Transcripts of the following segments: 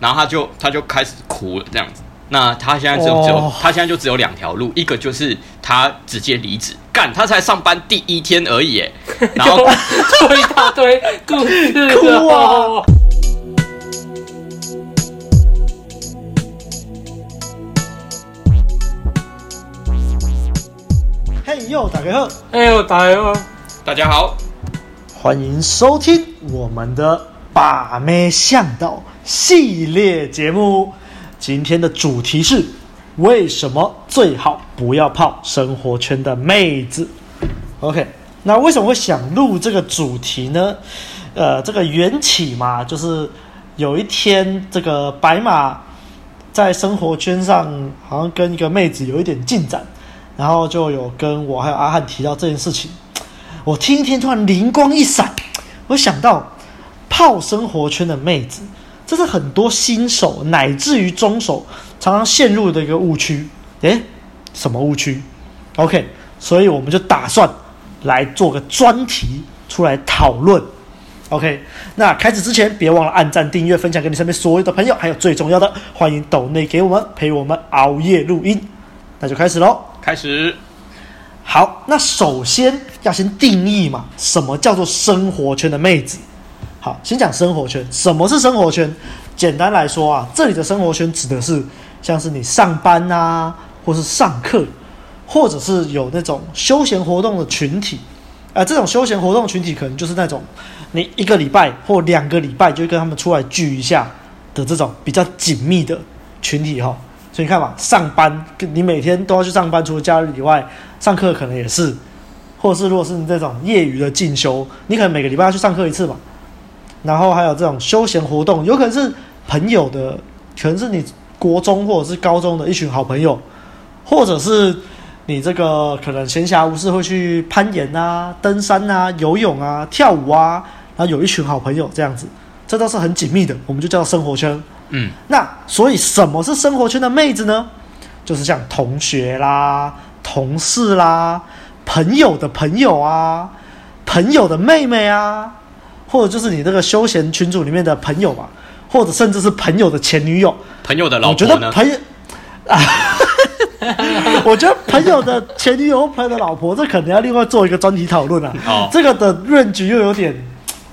然后他就他就开始哭了，这样子。那他现在只有只有、oh. 他现在就只有两条路，一个就是他直接离职，干他才上班第一天而已，然后做一大堆故事，哭啊！嘿呦，大家好！哎呦，大家好！大家好，欢迎收听我们的把妹向导系列节目。今天的主题是为什么最好不要泡生活圈的妹子？OK，那为什么会想录这个主题呢？呃，这个缘起嘛，就是有一天这个白马在生活圈上好像跟一个妹子有一点进展，然后就有跟我还有阿汉提到这件事情。我听一听，突然灵光一闪，我想到泡生活圈的妹子。这是很多新手乃至于中手常常陷入的一个误区。诶，什么误区？OK，所以我们就打算来做个专题出来讨论。OK，那开始之前别忘了按赞、订阅、分享给你身边所有的朋友，还有最重要的，欢迎抖内给我们陪我们熬夜录音。那就开始喽，开始。好，那首先要先定义嘛，什么叫做生活圈的妹子？好，先讲生活圈。什么是生活圈？简单来说啊，这里的生活圈指的是像是你上班啊，或是上课，或者是有那种休闲活动的群体。啊、呃，这种休闲活动群体可能就是那种你一个礼拜或两个礼拜就跟他们出来聚一下的这种比较紧密的群体哈、哦。所以你看嘛，上班你每天都要去上班，除了假日以外，上课可能也是，或者是如果是你这种业余的进修，你可能每个礼拜要去上课一次嘛。然后还有这种休闲活动，有可能是朋友的，可能是你国中或者是高中的一群好朋友，或者是你这个可能闲暇无事会去攀岩啊、登山啊、游泳啊、跳舞啊，然后有一群好朋友这样子，这都是很紧密的，我们就叫生活圈。嗯，那所以什么是生活圈的妹子呢？就是像同学啦、同事啦、朋友的朋友啊、朋友的妹妹啊。或者就是你这个休闲群组里面的朋友嘛，或者甚至是朋友的前女友、朋友的老婆，我觉得朋友啊，我觉得朋友的前女友、朋友的老婆，这可能要另外做一个专题讨论啊。哦，这个的 range 又有点，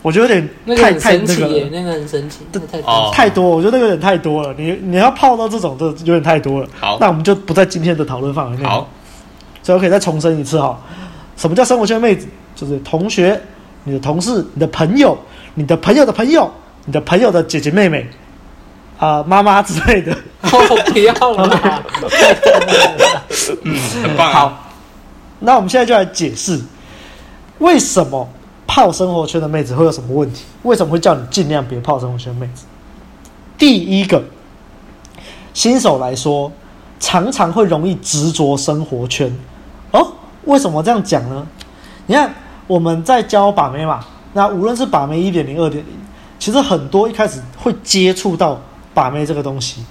我觉得有点太太那个，那个很神奇，太多太多，我觉得那个有点太多了。你你要泡到这种，就有点太多了。好，那我们就不在今天的讨论范围内。好，所以我可以再重申一次哈，什么叫生活圈妹子？就是同学。你的同事、你的朋友、你的朋友的朋友、你的朋友的姐姐妹妹、啊、呃、妈妈之类的，哦，不要了，嗯，很棒。好，那我们现在就来解释，为什么泡生活圈的妹子会有什么问题？为什么会叫你尽量别泡生活圈妹子？第一个，新手来说，常常会容易执着生活圈。哦，为什么这样讲呢？你看。我们在教把妹嘛，那无论是把妹一点零、二点零，其实很多一开始会接触到把妹这个东西，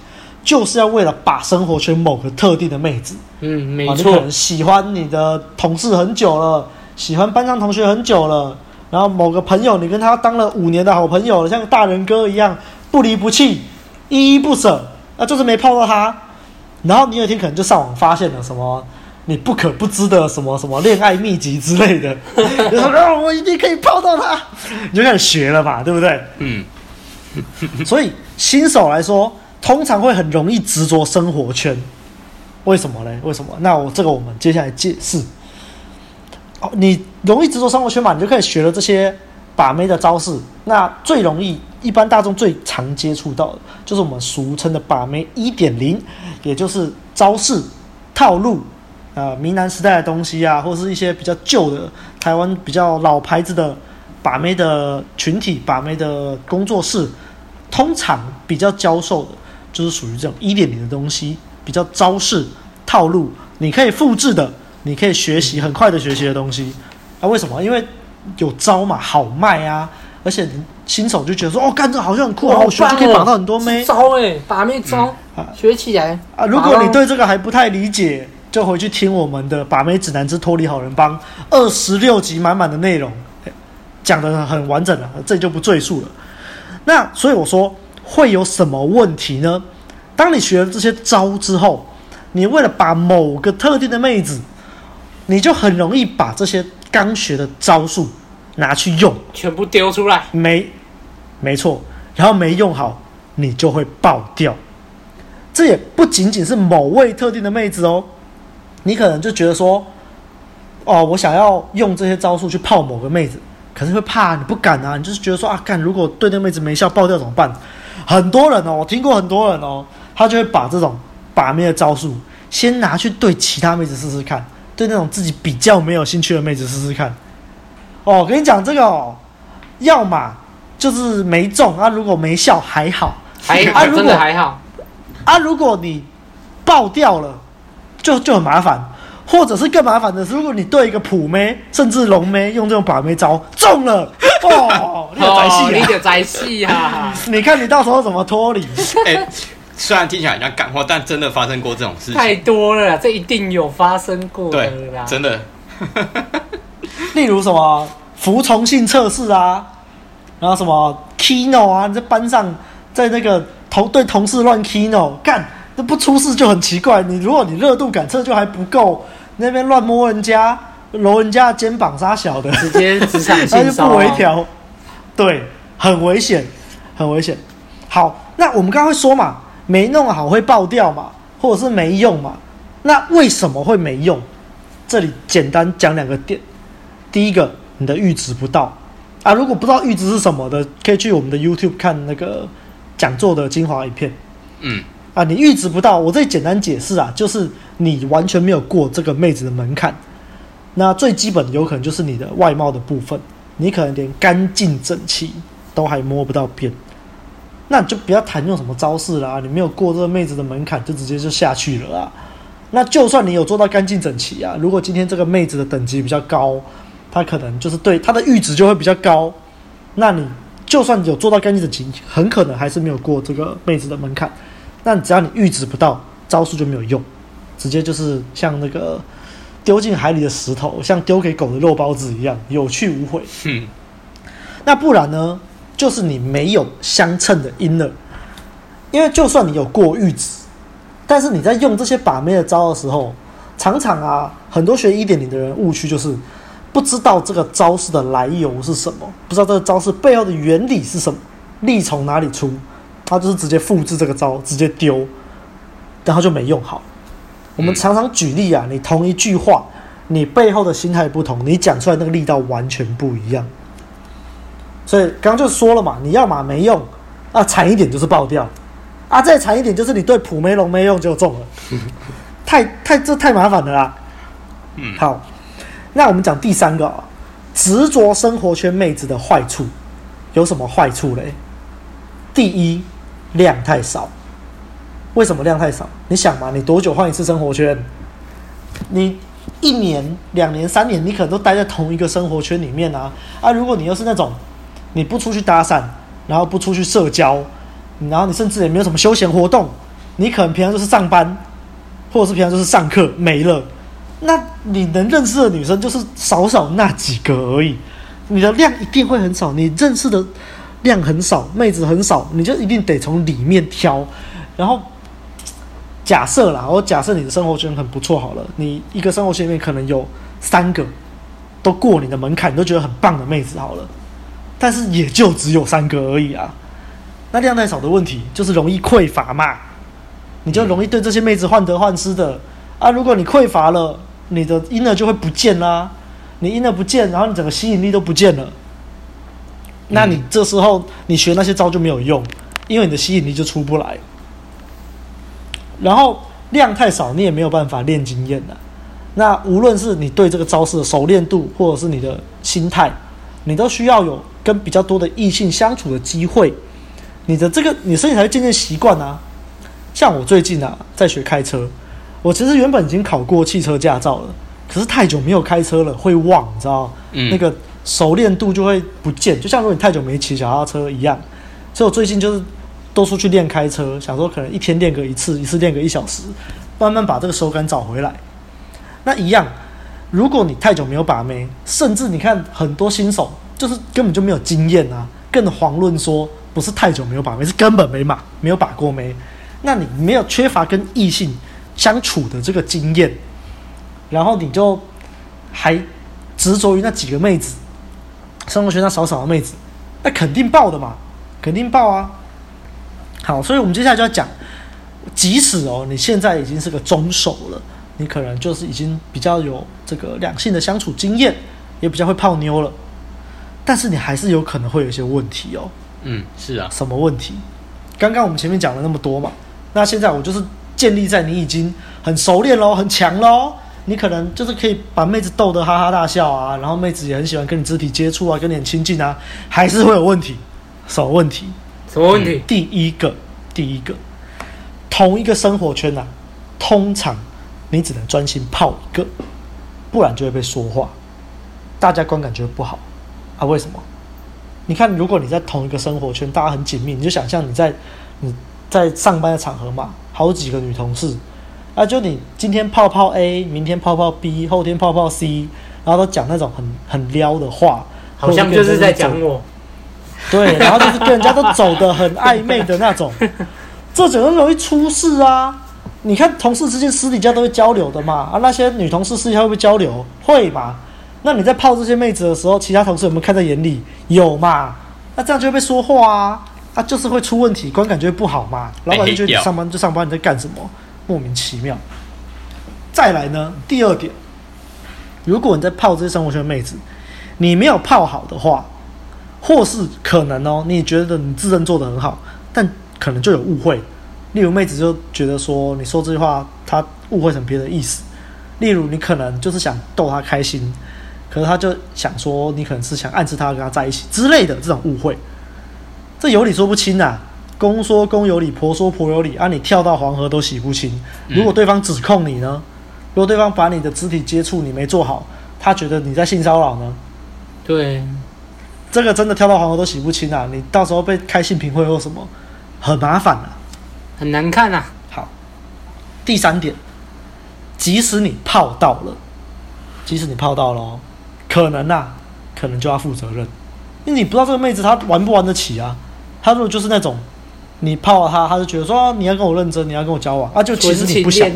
就是要为了把生活圈某个特定的妹子。嗯，没错。你可能喜欢你的同事很久了，喜欢班上同学很久了，然后某个朋友你跟他当了五年的好朋友了，像个大人哥一样不离不弃、依依不舍，那就是没泡到他。然后你有一天可能就上网发现了什么。你不可不知的什么什么恋爱秘籍之类的，你说啊，我一定可以泡到他，你就开始学了嘛，对不对？嗯。所以新手来说，通常会很容易执着生活圈，为什么呢？为什么？那我这个我们接下来解释。哦，你容易执着生活圈嘛，你就可以学了这些把妹的招式。那最容易，一般大众最常接触到的，就是我们俗称的把妹一点零，也就是招式套路。呃，明南时代的东西啊，或是一些比较旧的台湾比较老牌子的把妹的群体、把妹的工作室，通常比较教授的，就是属于这种一点零的东西，比较招式套路，你可以复制的，你可以学习很快的学习的东西。啊，为什么？因为有招嘛，好卖啊，而且新手就觉得说，哦，干这好像很酷啊，我学就可以绑到很多妹。招哎、欸，把妹招、学起来啊。如果你对这个还不太理解。就回去听我们的《把妹指南之脱离好人帮》二十六集满满的内容，讲的很完整了，这里就不赘述了。那所以我说，会有什么问题呢？当你学了这些招之后，你为了把某个特定的妹子，你就很容易把这些刚学的招数拿去用，全部丢出来。没，没错，然后没用好，你就会爆掉。这也不仅仅是某位特定的妹子哦，你可能就觉得说，哦，我想要用这些招数去泡某个妹子。可是会怕，你不敢啊！你就是觉得说啊，干，如果对那妹子没效，爆掉怎么办？很多人哦，我听过很多人哦，他就会把这种把妹的招数先拿去对其他妹子试试看，对那种自己比较没有兴趣的妹子试试看。哦，我跟你讲这个哦，要么就是没中啊，如果没效还好，还好，啊、真的还好啊。如果你爆掉了，就就很麻烦。或者是更麻烦的是，如果你对一个普妹甚至龙妹用这种把妹招中了，哦，你有宅戏啊！你有宅戏啊！你看你到时候怎么脱离？哎、欸，虽然听起来很像感化，但真的发生过这种事情太多了，这一定有发生过的啦。真的。例如什么服从性测试啊，然后什么 Kino 啊，你在班上在那个同对同事乱 Kino 干，这不出事就很奇怪。你如果你热度感测就还不够。那边乱摸人家，揉人家的肩膀杀小的，直接职场 性骚扰，那就不微调，对，很危险，很危险。好，那我们刚刚会说嘛，没弄好会爆掉嘛，或者是没用嘛？那为什么会没用？这里简单讲两个点。第一个，你的阈值不到啊。如果不知道阈值是什么的，可以去我们的 YouTube 看那个讲座的精华影片。嗯。啊，你阈值不到，我这里简单解释啊，就是你完全没有过这个妹子的门槛。那最基本有可能就是你的外貌的部分，你可能连干净整齐都还摸不到边，那你就不要谈用什么招式啦。你没有过这个妹子的门槛，就直接就下去了啊。那就算你有做到干净整齐啊，如果今天这个妹子的等级比较高，她可能就是对她的阈值就会比较高。那你就算有做到干净整齐，很可能还是没有过这个妹子的门槛。但只要你预知不到，招数就没有用，直接就是像那个丢进海里的石头，像丢给狗的肉包子一样，有去无回。嗯，那不然呢？就是你没有相称的 inner，因为就算你有过预值，但是你在用这些把妹的招的时候，常常啊，很多学一点零的人误区就是不知道这个招式的来由是什么，不知道这个招式背后的原理是什么，力从哪里出。他就是直接复制这个招，直接丢，然后就没用好。我们常常举例啊，你同一句话，你背后的心态不同，你讲出来那个力道完全不一样。所以刚刚就说了嘛，你要嘛没用啊，惨一点就是爆掉啊，再惨一点就是你对普梅龙没用就中了，太太这太麻烦了啦。嗯，好，那我们讲第三个啊，执着生活圈妹子的坏处有什么坏处嘞？第一。量太少，为什么量太少？你想嘛，你多久换一次生活圈？你一年、两年、三年，你可能都待在同一个生活圈里面啊。啊，如果你又是那种你不出去搭讪，然后不出去社交，然后你甚至也没有什么休闲活动，你可能平常就是上班，或者是平常就是上课没了，那你能认识的女生就是少少那几个而已，你的量一定会很少，你认识的。量很少，妹子很少，你就一定得从里面挑。然后假设啦，我假设你的生活圈很不错好了，你一个生活圈里面可能有三个都过你的门槛，你都觉得很棒的妹子好了，但是也就只有三个而已啊。那量太少的问题就是容易匮乏嘛，你就容易对这些妹子患得患失的啊。如果你匮乏了，你的阴的就会不见啦，你阴的不见，然后你整个吸引力都不见了。那你这时候你学那些招就没有用，因为你的吸引力就出不来。然后量太少，你也没有办法练经验的。那无论是你对这个招式的熟练度，或者是你的心态，你都需要有跟比较多的异性相处的机会。你的这个你身体才会渐渐习惯啊。像我最近啊在学开车，我其实原本已经考过汽车驾照了，可是太久没有开车了，会忘，你知道吗？嗯。那个。熟练度就会不见，就像如果你太久没骑脚踏车一样。所以我最近就是多出去练开车，想说可能一天练个一次，一次练个一小时，慢慢把这个手感找回来。那一样，如果你太久没有把妹，甚至你看很多新手就是根本就没有经验啊，更遑论说不是太久没有把妹，是根本没把没有把过妹。那你没有缺乏跟异性相处的这个经验，然后你就还执着于那几个妹子，生活圈上少少的妹子，那肯定爆的嘛，肯定爆啊。好，所以我们接下来就要讲，即使哦，你现在已经是个中手了，你可能就是已经比较有这个两性的相处经验，也比较会泡妞了，但是你还是有可能会有一些问题哦。嗯，是啊。什么问题？刚刚我们前面讲了那么多嘛。那现在我就是建立在你已经很熟练喽，很强喽，你可能就是可以把妹子逗得哈哈大笑啊，然后妹子也很喜欢跟你肢体接触啊，跟你很亲近啊，还是会有问题。什么问题？什么问题？第一个，第一个，同一个生活圈呐、啊，通常你只能专心泡一个，不然就会被说话，大家观感觉得不好啊？为什么？你看，如果你在同一个生活圈，大家很紧密，你就想象你在你。在上班的场合嘛，好几个女同事，啊，就你今天泡泡 A，明天泡泡 B，后天泡泡 C，然后都讲那种很很撩的话，好像就是在讲我。对，然后就是跟人家都走的很暧昧的那种，这种容易出事啊！你看同事之间私底下都会交流的嘛，啊，那些女同事私底下会不会交流？会嘛？那你在泡这些妹子的时候，其他同事有没有看在眼里？有嘛？那这样就会被说话啊！他、啊、就是会出问题，观感就会不好嘛。老板就觉得你上班就上班，你在干什么？莫名其妙。再来呢，第二点，如果你在泡这些生活圈的妹子，你没有泡好的话，或是可能哦，你觉得你自认做得很好，但可能就有误会。例如妹子就觉得说，你说这句话，她误会成别的意思。例如你可能就是想逗她开心，可是她就想说，你可能是想暗示她跟她在一起之类的这种误会。这有理说不清啊，公说公有理，婆说婆有理啊！你跳到黄河都洗不清。如果对方指控你呢？如果对方把你的肢体接触你没做好，他觉得你在性骚扰呢？对，这个真的跳到黄河都洗不清啊！你到时候被开性评会或什么，很麻烦啊，很难看啊。好，第三点，即使你泡到了，即使你泡到了哦，可能啊，可能就要负责任，因为你不知道这个妹子她玩不玩得起啊。她如果就是那种，你泡了他，他就觉得说、啊、你要跟我认真，你要跟我交往啊，就其实你不想，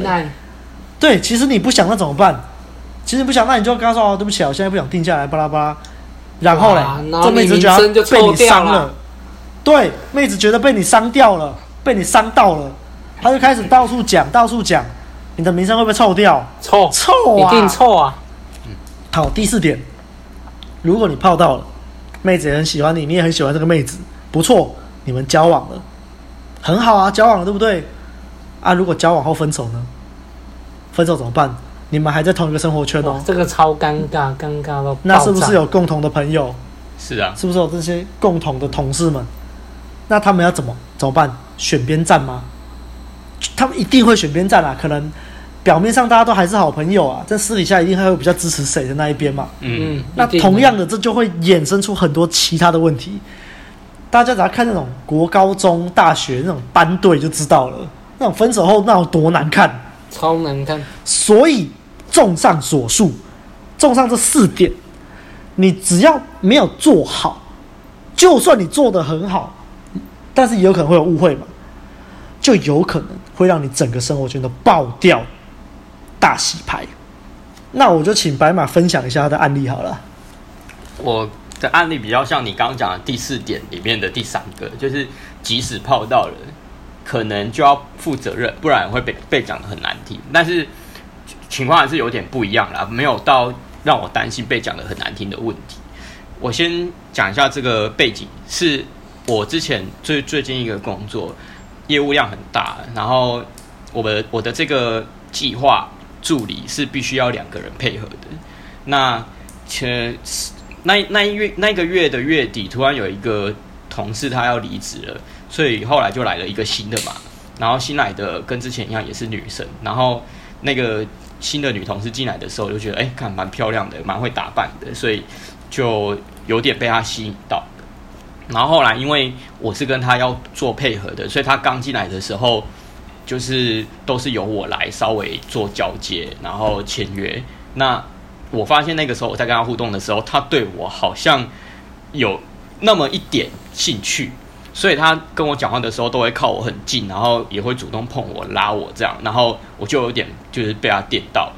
对，其实你不想那怎么办？其实不想，那你就跟他说、啊、对不起啊，我现在不想定下来，巴拉巴拉。然后嘞，这妹子觉得被你伤了，对，妹子觉得被你伤掉了，被你伤到了，她就开始到处讲，到处讲，你的名声会不会臭掉？臭臭啊，一定臭啊！好，第四点，如果你泡到了，妹子也很喜欢你，你也很喜欢这个妹子，不错。你们交往了，很好啊，交往了，对不对？啊，如果交往后分手呢？分手怎么办？你们还在同一个生活圈哦，这个超尴尬，尴尬到。那是不是有共同的朋友？是啊，是不是有这些共同的同事们？那他们要怎么怎么办？选边站吗？他们一定会选边站啊！可能表面上大家都还是好朋友啊，在私底下一定还会比较支持谁的那一边嘛。嗯，那同样的，这就会衍生出很多其他的问题。大家只要看那种国高中、大学那种班队就知道了，那种分手后那有多难看，超难看。所以，综上所述，综上这四点，你只要没有做好，就算你做得很好，但是也有可能会有误会嘛，就有可能会让你整个生活圈都爆掉，大洗牌。那我就请白马分享一下他的案例好了。我。的案例比较像你刚刚讲的第四点里面的第三个，就是即使泡到了，可能就要负责任，不然会被被讲得很难听。但是情况还是有点不一样啦，没有到让我担心被讲得很难听的问题。我先讲一下这个背景，是我之前最最近一个工作业务量很大，然后我的我的这个计划助理是必须要两个人配合的，那且。那那一月那个月的月底，突然有一个同事他要离职了，所以后来就来了一个新的嘛。然后新来的跟之前一样也是女生，然后那个新的女同事进来的时候就觉得，哎，看蛮漂亮的，蛮会打扮的，所以就有点被她吸引到。然后后来因为我是跟她要做配合的，所以她刚进来的时候就是都是由我来稍微做交接，然后签约。那我发现那个时候我在跟他互动的时候，他对我好像有那么一点兴趣，所以他跟我讲话的时候都会靠我很近，然后也会主动碰我、拉我这样，然后我就有点就是被他电到了。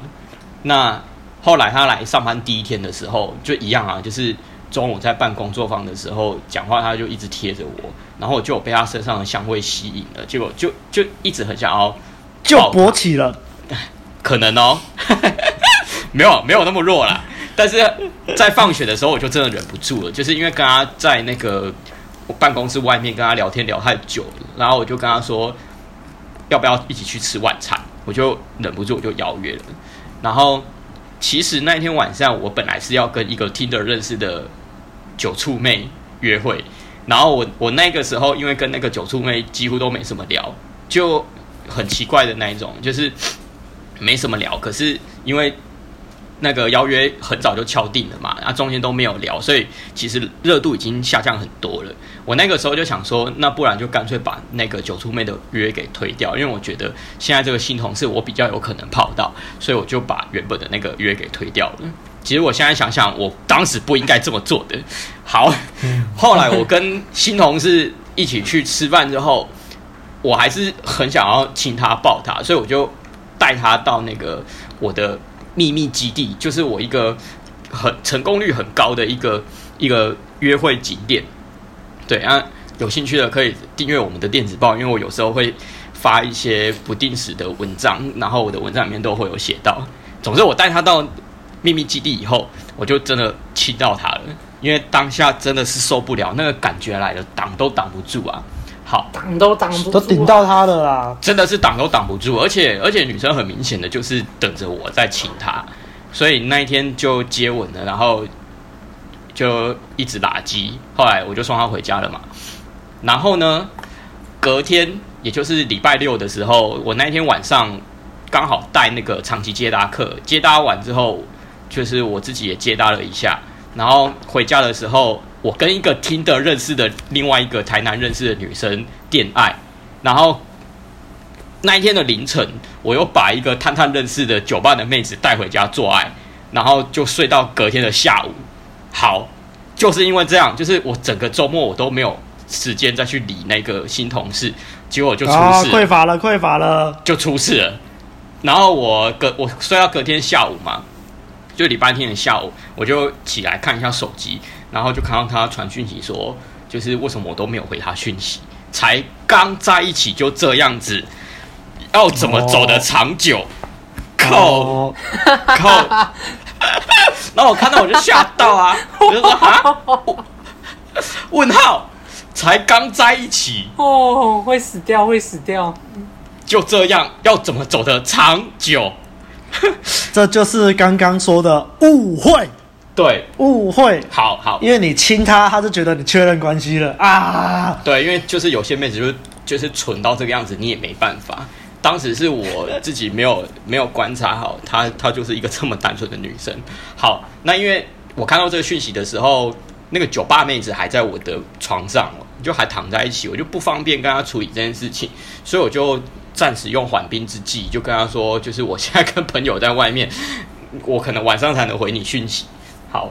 那后来他来上班第一天的时候就一样啊，就是中午在办工作坊的时候讲话，他就一直贴着我，然后我就被他身上的香味吸引了，结果就就一直很想要就勃起了，可能哦，没有没有那么弱啦，但是在放学的时候我就真的忍不住了，就是因为跟他在那个。办公室外面跟他聊天聊太久了，然后我就跟他说，要不要一起去吃晚餐？我就忍不住我就邀约了。然后其实那天晚上我本来是要跟一个 Tinder 认识的酒醋妹约会，然后我我那个时候因为跟那个酒醋妹几乎都没什么聊，就很奇怪的那一种，就是没什么聊。可是因为那个邀约很早就敲定了嘛，啊，中间都没有聊，所以其实热度已经下降很多了。我那个时候就想说，那不然就干脆把那个九出妹的约给推掉，因为我觉得现在这个新同事我比较有可能泡到，所以我就把原本的那个约给推掉了。其实我现在想想，我当时不应该这么做的。好，后来我跟新同事一起去吃饭之后，我还是很想要亲他抱他，所以我就带他到那个我的。秘密基地就是我一个很成功率很高的一个一个约会景点，对啊，有兴趣的可以订阅我们的电子报，因为我有时候会发一些不定时的文章，然后我的文章里面都会有写到。总之，我带他到秘密基地以后，我就真的亲到他了，因为当下真的是受不了，那个感觉来了，挡都挡不住啊。好，挡都挡不住，都顶到他的啦，真的是挡都挡不住，而且而且女生很明显的就是等着我在亲她，所以那一天就接吻了，然后就一直打机，后来我就送她回家了嘛。然后呢，隔天也就是礼拜六的时候，我那天晚上刚好带那个长期接搭课，接搭完之后，就是我自己也接搭了一下，然后回家的时候。我跟一个 Tinder 认识的另外一个台南认识的女生恋爱，然后那一天的凌晨，我又把一个探探认识的酒吧的妹子带回家做爱，然后就睡到隔天的下午。好，就是因为这样，就是我整个周末我都没有时间再去理那个新同事，结果就出事了，啊，匮乏了，匮乏了，就出事了。然后我隔我睡到隔天下午嘛，就礼拜天的下午，我就起来看一下手机。然后就看到他传讯息说，就是为什么我都没有回他讯息？才刚在一起就这样子，要怎么走得长久？靠靠！然后我看到我就吓到啊，我就说啊，问号，才刚在一起哦，会死掉，会死掉，就这样要怎么走得长久？这就是刚刚说的误会。对，误会，好好，因为你亲她，她就觉得你确认关系了啊。对，因为就是有些妹子就是就是蠢到这个样子，你也没办法。当时是我自己没有没有观察好，她她就是一个这么单纯的女生。好，那因为我看到这个讯息的时候，那个酒吧妹子还在我的床上，就还躺在一起，我就不方便跟她处理这件事情，所以我就暂时用缓兵之计，就跟她说，就是我现在跟朋友在外面，我可能晚上才能回你讯息。好，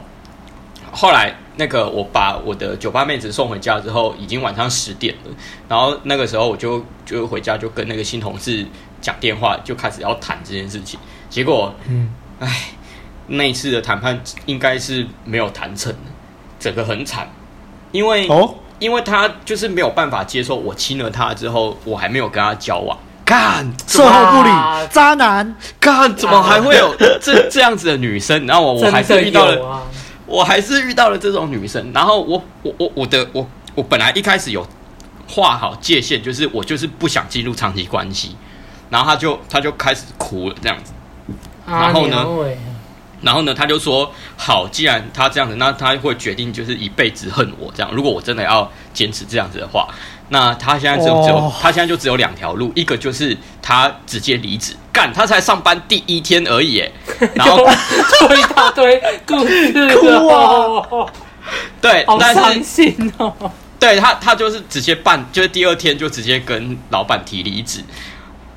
后来那个我把我的酒吧妹子送回家之后，已经晚上十点了。然后那个时候我就就回家就跟那个新同事讲电话，就开始要谈这件事情。结果，嗯，哎，那一次的谈判应该是没有谈成，整个很惨，因为哦，因为他就是没有办法接受我亲了他之后，我还没有跟他交往。干，售后不理，渣男！干，怎么还会有 这这样子的女生？然后我我还是遇到了，啊、我还是遇到了这种女生。然后我我我我的我我本来一开始有画好界限，就是我就是不想进入长期关系。然后他就他就开始哭了，这样子。然后呢？然后呢？他就说：“好，既然他这样子，那他会决定就是一辈子恨我这样。如果我真的要坚持这样子的话。”那他现在只有只有、oh. 他现在就只有两条路，一个就是他直接离职，干他才上班第一天而已，然后说一大堆故事，哭啊，对，好伤心哦，对他他就是直接办，就是第二天就直接跟老板提离职，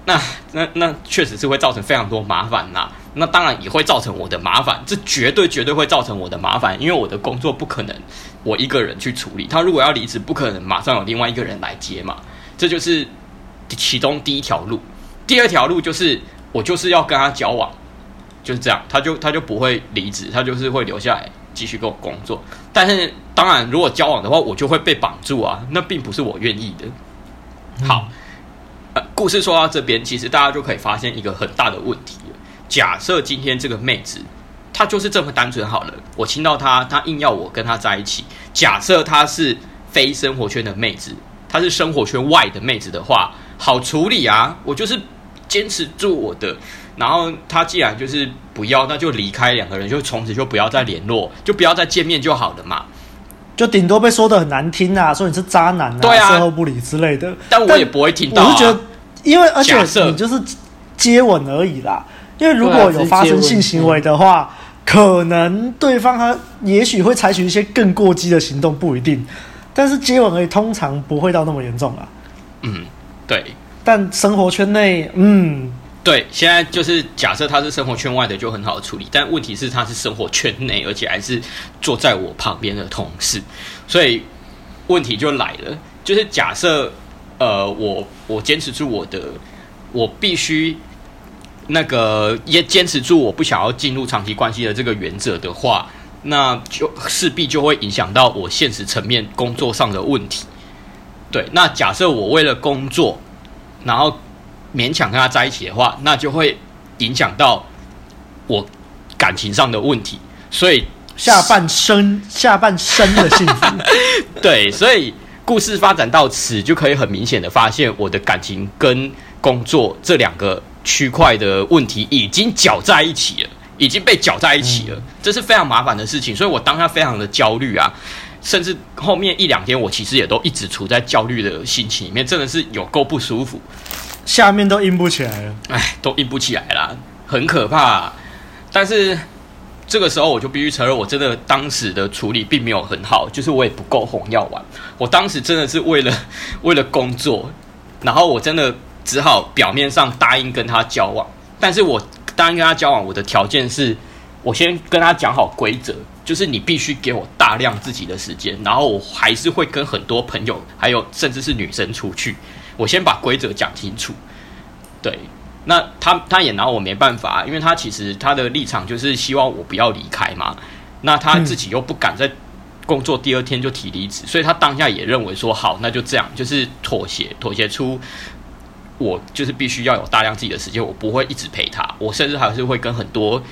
那那那确实是会造成非常多麻烦呐。那当然也会造成我的麻烦，这绝对绝对会造成我的麻烦，因为我的工作不可能我一个人去处理。他如果要离职，不可能马上有另外一个人来接嘛。这就是其中第一条路。第二条路就是我就是要跟他交往，就是这样，他就他就不会离职，他就是会留下来继续跟我工作。但是当然，如果交往的话，我就会被绑住啊，那并不是我愿意的。好。故事说到这边，其实大家就可以发现一个很大的问题了。假设今天这个妹子，她就是这么单纯好了，我亲到她，她硬要我跟她在一起。假设她是非生活圈的妹子，她是生活圈外的妹子的话，好处理啊。我就是坚持住我的，然后她既然就是不要，那就离开，两个人就从此就不要再联络，就不要再见面就好了嘛。就顶多被说的很难听啊，说你是渣男啊，对啊，事后不理之类的。但我也不会听到啊。我是觉得，因为而且你就是接吻而已啦。因为如果有发生性行为的话，可能对方他也许会采取一些更过激的行动，不一定。但是接吻而已，通常不会到那么严重啊。嗯，对。但生活圈内，嗯。对，现在就是假设他是生活圈外的，就很好处理。但问题是，他是生活圈内，而且还是坐在我旁边的同事，所以问题就来了。就是假设，呃，我我坚持住我的，我必须那个也坚持住我不想要进入长期关系的这个原则的话，那就势必就会影响到我现实层面工作上的问题。对，那假设我为了工作，然后。勉强跟他在一起的话，那就会影响到我感情上的问题，所以下半生下半生的幸福。对，所以故事发展到此，就可以很明显的发现，我的感情跟工作这两个区块的问题已经搅在一起了，已经被搅在一起了，这是非常麻烦的事情，所以我当下非常的焦虑啊，甚至后面一两天，我其实也都一直处在焦虑的心情里面，真的是有够不舒服。下面都硬不起来了，哎，都硬不起来了，很可怕啊。但是这个时候，我就必须承认，我真的当时的处理并没有很好，就是我也不够红药丸。我当时真的是为了 为了工作，然后我真的只好表面上答应跟他交往。但是我答应跟他交往，我的条件是我先跟他讲好规则，就是你必须给我大量自己的时间，然后我还是会跟很多朋友，还有甚至是女生出去。我先把规则讲清楚，对，那他他也拿我没办法，因为他其实他的立场就是希望我不要离开嘛，那他自己又不敢在工作第二天就提离职，所以他当下也认为说好，那就这样，就是妥协，妥协出我就是必须要有大量自己的时间，我不会一直陪他，我甚至还是会跟很多。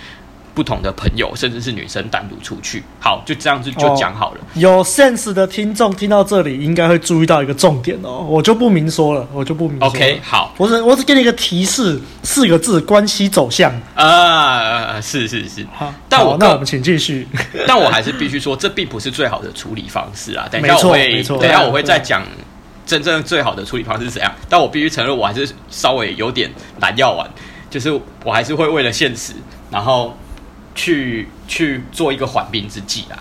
不同的朋友，甚至是女生单独出去，好，就这样子就讲好了。哦，有 sense 的听众听到这里，应该会注意到一个重点哦，我就不明说了，我就不明。OK，好，我只我只给你一个提示，四个字：关系走向。啊，是是是。好，但我那我们请继续。但我还是必须说，这并不是最好的处理方式啊。等一下我会，等一下我会再讲真正最好的处理方式是怎样。但我必须承认，我还是稍微有点蓝药丸，就是我还是会为了现实，然后。去去做一个缓兵之计啦。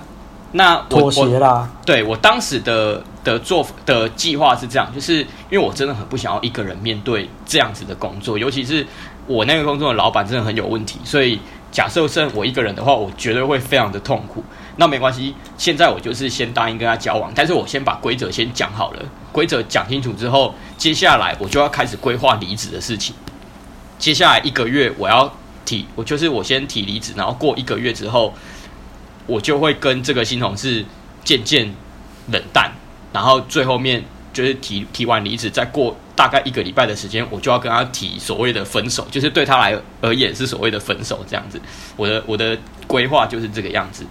那我妥协啦。我对我当时的的做的计划是这样，就是因为我真的很不想要一个人面对这样子的工作，尤其是我那个工作的老板真的很有问题，所以假设剩我一个人的话，我绝对会非常的痛苦。那没关系，现在我就是先答应跟他交往，但是我先把规则先讲好了，规则讲清楚之后，接下来我就要开始规划离职的事情。接下来一个月我要。提我就是我先提离职，然后过一个月之后，我就会跟这个新同事渐渐冷淡，然后最后面就是提提完离职，再过大概一个礼拜的时间，我就要跟他提所谓的分手，就是对他来而言是所谓的分手这样子。我的我的规划就是这个样子。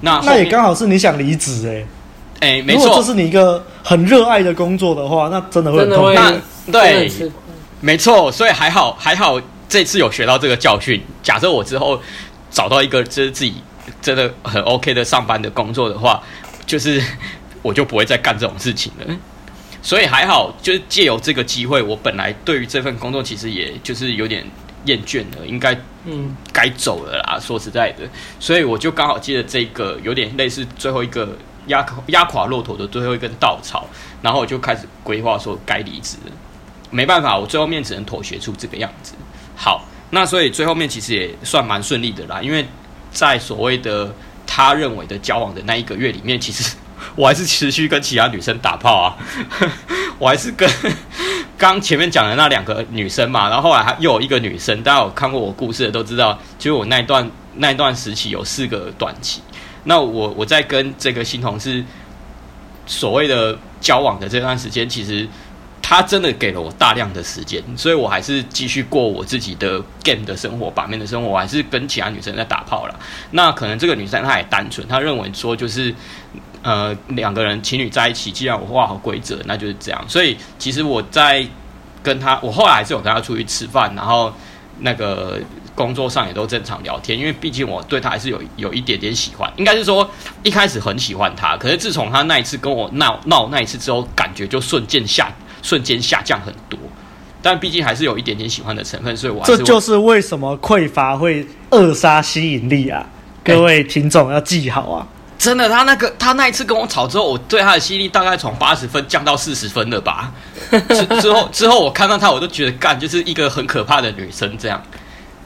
那那也刚好是你想离职哎哎，没错，如果这是你一个很热爱的工作的话，那真的会很痛苦。那对，没错，所以还好还好。这次有学到这个教训。假设我之后找到一个就是自己真的很 OK 的上班的工作的话，就是我就不会再干这种事情了。所以还好，就是借由这个机会，我本来对于这份工作其实也就是有点厌倦了，应该嗯该走了啦。说实在的，所以我就刚好借着这个有点类似最后一个压压垮骆驼的最后一根稻草，然后我就开始规划说该离职了。没办法，我最后面只能妥协出这个样子。好，那所以最后面其实也算蛮顺利的啦，因为在所谓的他认为的交往的那一个月里面，其实 我还是持续跟其他女生打炮啊，我还是跟 刚前面讲的那两个女生嘛，然后后来还又有一个女生，大家有看过我故事的都知道，其实我那一段那一段时期有四个短期，那我我在跟这个新同事所谓的交往的这段时间，其实。他真的给了我大量的时间，所以我还是继续过我自己的 game 的生活，把妹的生活，我还是跟其他女生在打炮了。那可能这个女生她也单纯，她认为说就是，呃，两个人情侣在一起，既然我画好规则，那就是这样。所以其实我在跟她，我后来还是有跟她出去吃饭，然后那个工作上也都正常聊天，因为毕竟我对她还是有有一点点喜欢，应该是说一开始很喜欢她，可是自从她那一次跟我闹闹那一次之后，感觉就瞬间下。瞬间下降很多，但毕竟还是有一点点喜欢的成分，所以我这就是为什么匮乏会扼杀吸引力啊！各位听众要记好啊！真的，他那个他那一次跟我吵之后，我对他的吸引力大概从八十分降到四十分了吧？之之后之后我看到他，我都觉得干就是一个很可怕的女生，这样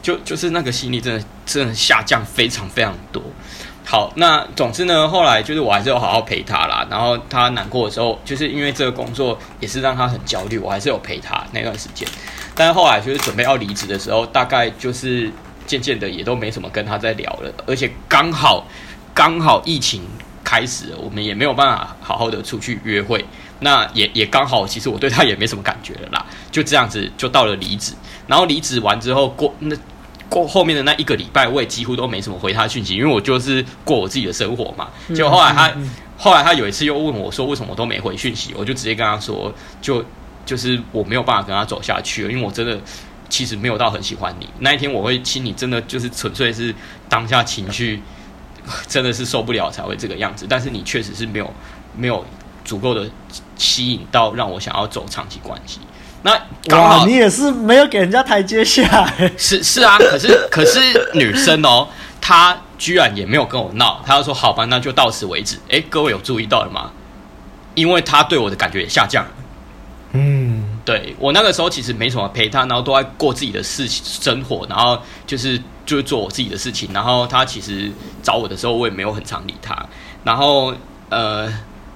就就是那个吸引力真的真的下降非常非常多。好，那总之呢，后来就是我还是有好好陪他啦。然后他难过的时候，就是因为这个工作也是让他很焦虑，我还是有陪他那段时间。但是后来就是准备要离职的时候，大概就是渐渐的也都没什么跟他在聊了。而且刚好刚好疫情开始了，我们也没有办法好好的出去约会。那也也刚好，其实我对他也没什么感觉了啦。就这样子就到了离职。然后离职完之后过那。过后面的那一个礼拜，我也几乎都没什么回他讯息，因为我就是过我自己的生活嘛。结果后来他，后来他有一次又问我说，为什么我都没回讯息？我就直接跟他说，就就是我没有办法跟他走下去了，因为我真的其实没有到很喜欢你。那一天我会亲你，真的就是纯粹是当下情绪真的是受不了才会这个样子。但是你确实是没有没有足够的吸引到让我想要走长期关系。那刚好你也是没有给人家台阶下，是是啊，可是 可是女生哦，她居然也没有跟我闹，她就说好吧，那就到此为止。诶，各位有注意到了吗？因为她对我的感觉也下降。嗯，对，我那个时候其实没什么陪她，然后都在过自己的事情生活，然后就是就是做我自己的事情，然后她其实找我的时候，我也没有很常理她。然后呃，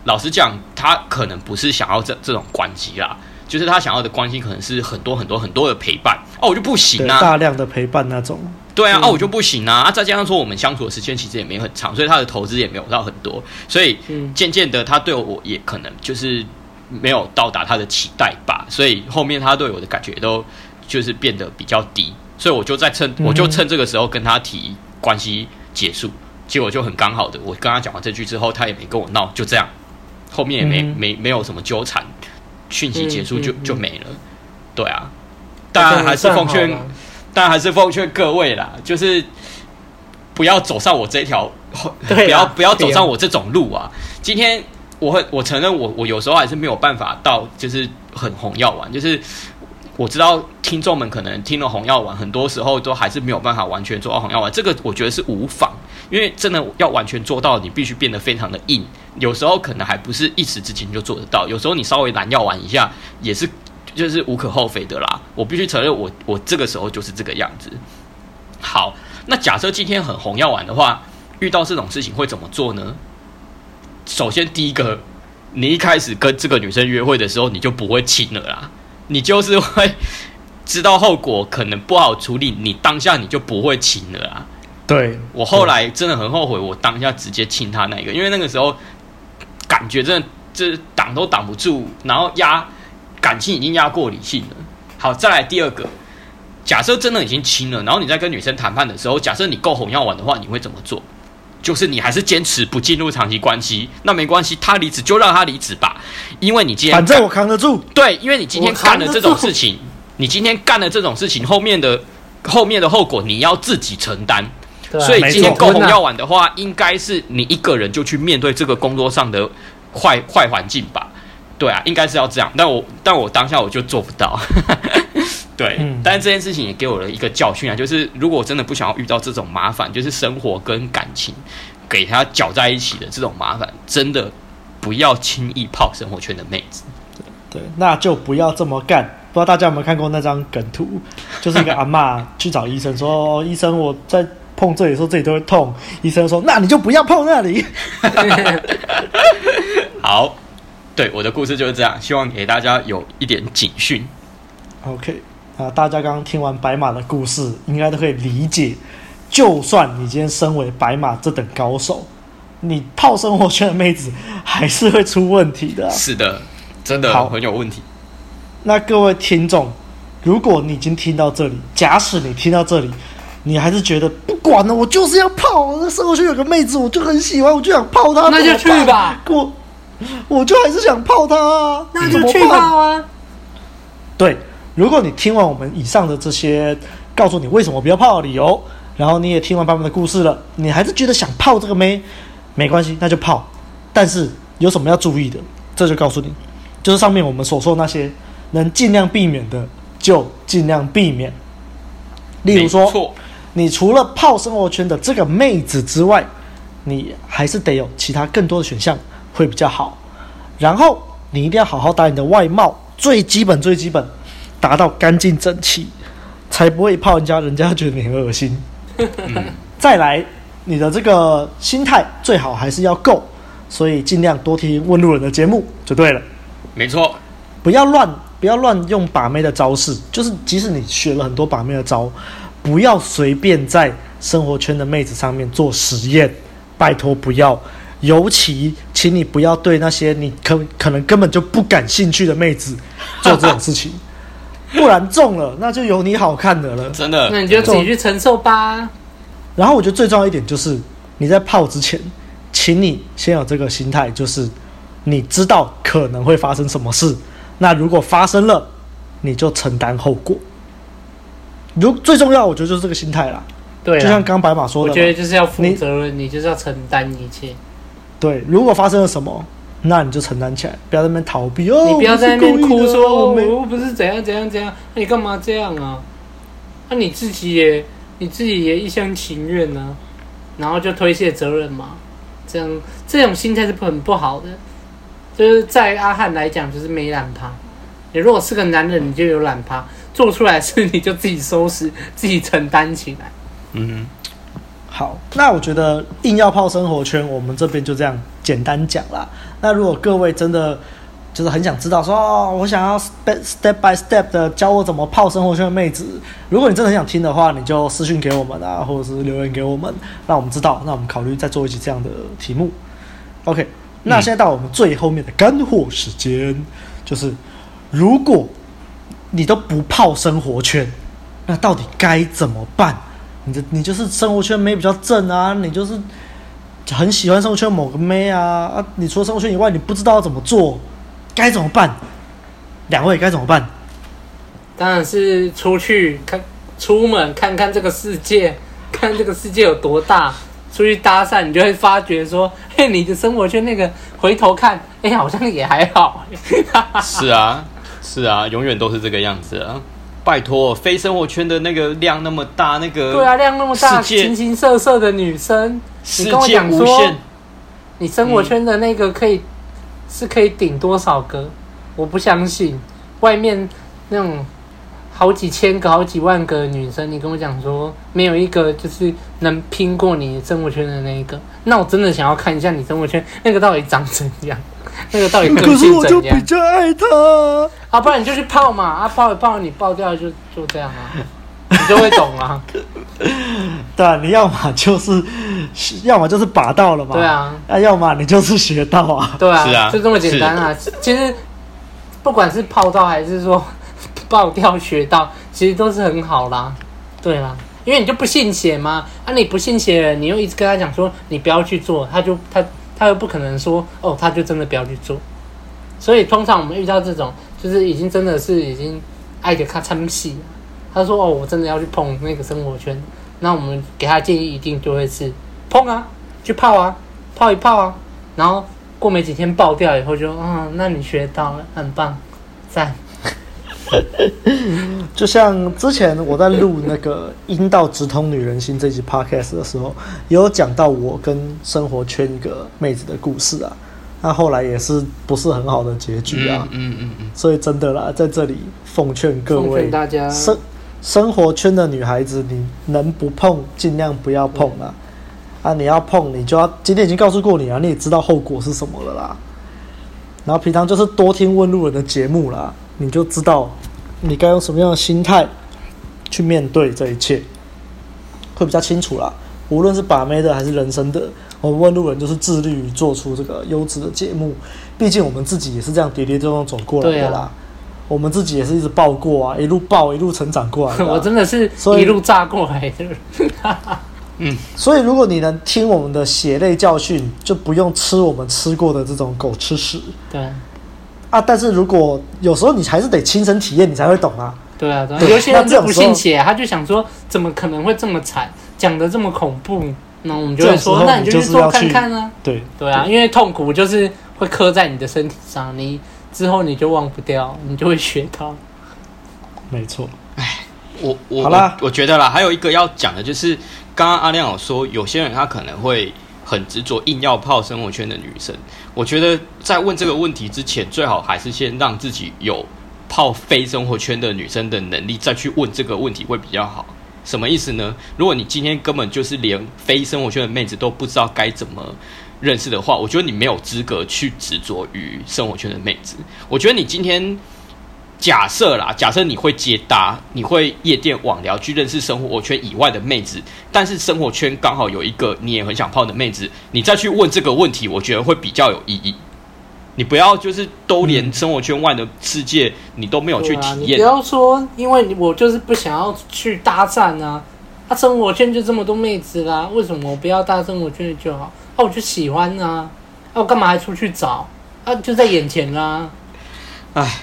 老实讲，她可能不是想要这这种关机啦。就是他想要的关心，可能是很多很多很多的陪伴。哦，我就不行啊，大量的陪伴那种。对啊，哦、啊，我就不行啊，啊，再加上说我们相处的时间其实也没很长，所以他的投资也没有到很多，所以渐渐的他对我也可能就是没有到达他的期待吧，所以后面他对我的感觉都就是变得比较低，所以我就在趁我就趁这个时候跟他提关系结束，结果就很刚好的，我跟他讲完这句之后，他也没跟我闹，就这样，后面也没、嗯、没没有什么纠缠。讯息结束就、嗯嗯嗯、就没了，对啊，当然还是奉劝，当然还是奉劝各位啦，就是不要走上我这条，不要不要走上我这种路啊。今天我会我承认我我有时候还是没有办法到就是很红药丸，就是我知道听众们可能听了红药丸，很多时候都还是没有办法完全做到红药丸，这个我觉得是无妨。因为真的要完全做到，你必须变得非常的硬。有时候可能还不是一时之间就做得到，有时候你稍微拦药丸一下，也是就是无可厚非的啦。我必须承认，我我这个时候就是这个样子。好，那假设今天很红药丸的话，遇到这种事情会怎么做呢？首先，第一个，你一开始跟这个女生约会的时候，你就不会亲了啦，你就是会知道后果可能不好处理，你当下你就不会亲了啊。对，我后来真的很后悔，我当下直接亲他那个，因为那个时候感觉真的这挡都挡不住，然后压感情已经压过理性了。好，再来第二个，假设真的已经亲了，然后你在跟女生谈判的时候，假设你够红药丸的话，你会怎么做？就是你还是坚持不进入长期关系，那没关系，他离职就让他离职吧，因为你今天反正我扛得住。对，因为你今天干了这种事情，你今天干了这种事情，后面的后面的后果你要自己承担。所以今天够红药丸的话，应该是你一个人就去面对这个工作上的坏坏环境吧？对啊，应该是要这样。但我但我当下我就做不到。对，嗯、但是这件事情也给我了一个教训啊，就是如果我真的不想要遇到这种麻烦，就是生活跟感情给他搅在一起的这种麻烦，真的不要轻易泡生活圈的妹子。对，那就不要这么干，不知道大家有没有看过那张梗图，就是一个阿嬷去找医生说：“哦、医生，我在碰这里的时候，这里都会痛。”医生说：“那你就不要碰那里。” 好，对，我的故事就是这样，希望给大家有一点警讯。OK，啊，大家刚刚听完白马的故事，应该都可以理解，就算你今天身为白马这等高手，你泡生活圈的妹子还是会出问题的啊。是的，真的很有问题。那各位听众，如果你已经听到这里，假使你听到这里，你还是觉得不管了，我就是要泡。那生活圈有个妹子，我就很喜欢，我就想泡她。那就去吧。我我就还是想泡她啊。那就去泡啊。对，如果你听完我们以上的这些，告诉你为什么不要泡的理由，然后你也听完他们的故事了，你还是觉得想泡这个妹，没关系，那就泡。但是有什么要注意的？这就告诉你，就是上面我们所说的那些。能尽量避免的就尽量避免。例如说，你除了泡生活圈的这个妹子之外，你还是得有其他更多的选项会比较好。然后你一定要好好打你的外貌，最基本最基本，达到干净整齐，才不会泡人家，人家觉得你很恶心。再来，你的这个心态最好还是要够，所以尽量多听问路人的节目就对了。没错，不要乱。不要乱用把妹的招式，就是即使你学了很多把妹的招，不要随便在生活圈的妹子上面做实验，拜托不要。尤其，请你不要对那些你可可能根本就不感兴趣的妹子做这种事情，不然中了那就有你好看的了。真的，那你就自己去承受吧。然后我觉得最重要一点就是你在泡之前，请你先有这个心态，就是你知道可能会发生什么事。那如果发生了，你就承担后果。如最重要，我觉得就是这个心态啦。对，就像刚白马说的，我觉得就是要负责任，你，你就是要承担一切。对，如果发生了什么，那你就承担起来，不要在那边逃避哦。你不要在那边哭说我又不是怎样怎样怎样，那你干嘛这样啊？那你自己也你自己也一厢情愿呢、啊，然后就推卸责任嘛，这样这种心态是很不好的。就是在阿汉来讲，就是没懒趴。你如果是个男人，你就有懒趴，做出来事你就自己收拾，自己承担起来。嗯，好，那我觉得硬要泡生活圈，我们这边就这样简单讲啦。那如果各位真的就是很想知道说，哦，我想要 step step by step 的教我怎么泡生活圈的妹子，如果你真的很想听的话，你就私信给我们啊，或者是留言给我们，让我们知道，那我们考虑再做一期这样的题目。OK。那现在到我们最后面的干货时间，就是如果你都不泡生活圈，那到底该怎么办？你的你就是生活圈没比较正啊，你就是很喜欢生活圈某个妹啊啊！你除了生活圈以外，你不知道怎么做，该怎么办？两位该怎么办？当然是出去看，出门看看这个世界，看这个世界有多大。出去搭讪，你就会发觉说，嘿，你的生活圈那个回头看，哎，好像也还好。是啊，是啊，永远都是这个样子啊！拜托，非生活圈的那个量那么大，那个对啊，量那么大，形形色色的女生，你跟我讲说，你生活圈的那个可以、嗯、是可以顶多少个？我不相信，外面那种。好几千个、好几万个女生，你跟我讲说没有一个就是能拼过你生活圈的那一个，那我真的想要看一下你生活圈那个到底长怎样，那个到底？可是我就比较爱他啊，不然你就去泡嘛，啊泡一泡你爆掉就就这样啊，你就会懂啊。对啊，你要么就是，要么就是把到了嘛。对啊，啊，要么你就是学到啊。对啊，是啊，就这么简单啊。其实不管是泡到还是说。爆掉学到，其实都是很好啦，对啦，因为你就不信邪嘛，啊，你不信邪，你又一直跟他讲说你不要去做，他就他他又不可能说哦，他就真的不要去做，所以通常我们遇到这种，就是已经真的是已经爱的他参戏，他说哦，我真的要去碰那个生活圈，那我们给他建议一定就会是碰啊，去泡啊，泡一泡啊，然后过没几天爆掉以后就嗯，那你学到了，很棒，赞。就像之前我在录那个《阴道直通女人心》这集 podcast 的时候，也有讲到我跟生活圈一个妹子的故事啊。那后来也是不是很好的结局啊。嗯嗯嗯，嗯。所以真的啦，在这里奉劝各位，大家生生活圈的女孩子，你能不碰尽量不要碰啊。啊，你要碰，你就要今天已经告诉过你啊，你也知道后果是什么了啦。然后平常就是多听问路人的节目啦，你就知道你该用什么样的心态去面对这一切，会比较清楚啦。无论是把妹的还是人生的，我们问路人就是致力于做出这个优质的节目。毕竟我们自己也是这样跌跌撞撞走过来的啦。啊、我们自己也是一直爆过啊，一路爆一路成长过来的、啊。我真的是一路炸过来的。嗯，所以如果你能听我们的血泪教训，就不用吃我们吃过的这种狗吃屎。对。啊，但是如果有时候你还是得亲身体验，你才会懂啊。对啊，对啊。有些人就不信邪，他就想说，怎么可能会这么惨？讲的这么恐怖，那我们就会说，那你就去做看看啊。对对啊，因为痛苦就是会刻在你的身体上，你之后你就忘不掉，你就会学到。没错，哎，我我好啦，我觉得啦，还有一个要讲的就是，刚刚阿亮有说，有些人他可能会很执着，硬要泡生活圈的女生。我觉得在问这个问题之前，最好还是先让自己有泡非生活圈的女生的能力，再去问这个问题会比较好。什么意思呢？如果你今天根本就是连非生活圈的妹子都不知道该怎么认识的话，我觉得你没有资格去执着于生活圈的妹子。我觉得你今天假设啦，假设你会接搭，你会夜店网聊去认识生活圈以外的妹子，但是生活圈刚好有一个你也很想泡的妹子，你再去问这个问题，我觉得会比较有意义。你不要就是都连生活圈外的世界你都没有去体验。啊、你不要说，因为我就是不想要去搭讪啊。啊、生活圈就这么多妹子啦，为什么我不要搭生活圈的就好？啊，我就喜欢啊，啊，我干嘛还出去找？啊，就在眼前啦。哎，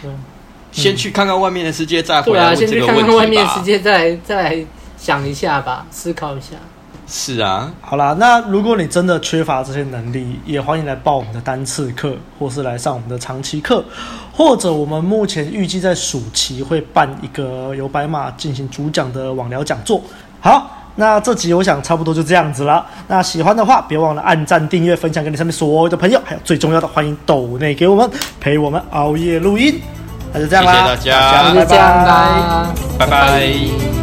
先去看看外面的世界，再回来啊，先去看看外面的世界，再再来想一下吧，思考一下。是啊，好啦，那如果你真的缺乏这些能力，也欢迎来报我们的单次课，或是来上我们的长期课，或者我们目前预计在暑期会办一个由白马进行主讲的网聊讲座。好，那这集我想差不多就这样子了。那喜欢的话，别忘了按赞、订阅、分享给你身边所有的朋友，还有最重要的，欢迎抖内给我们陪我们熬夜录音。那就这样啦，谢谢大家，拜拜，拜拜。拜拜。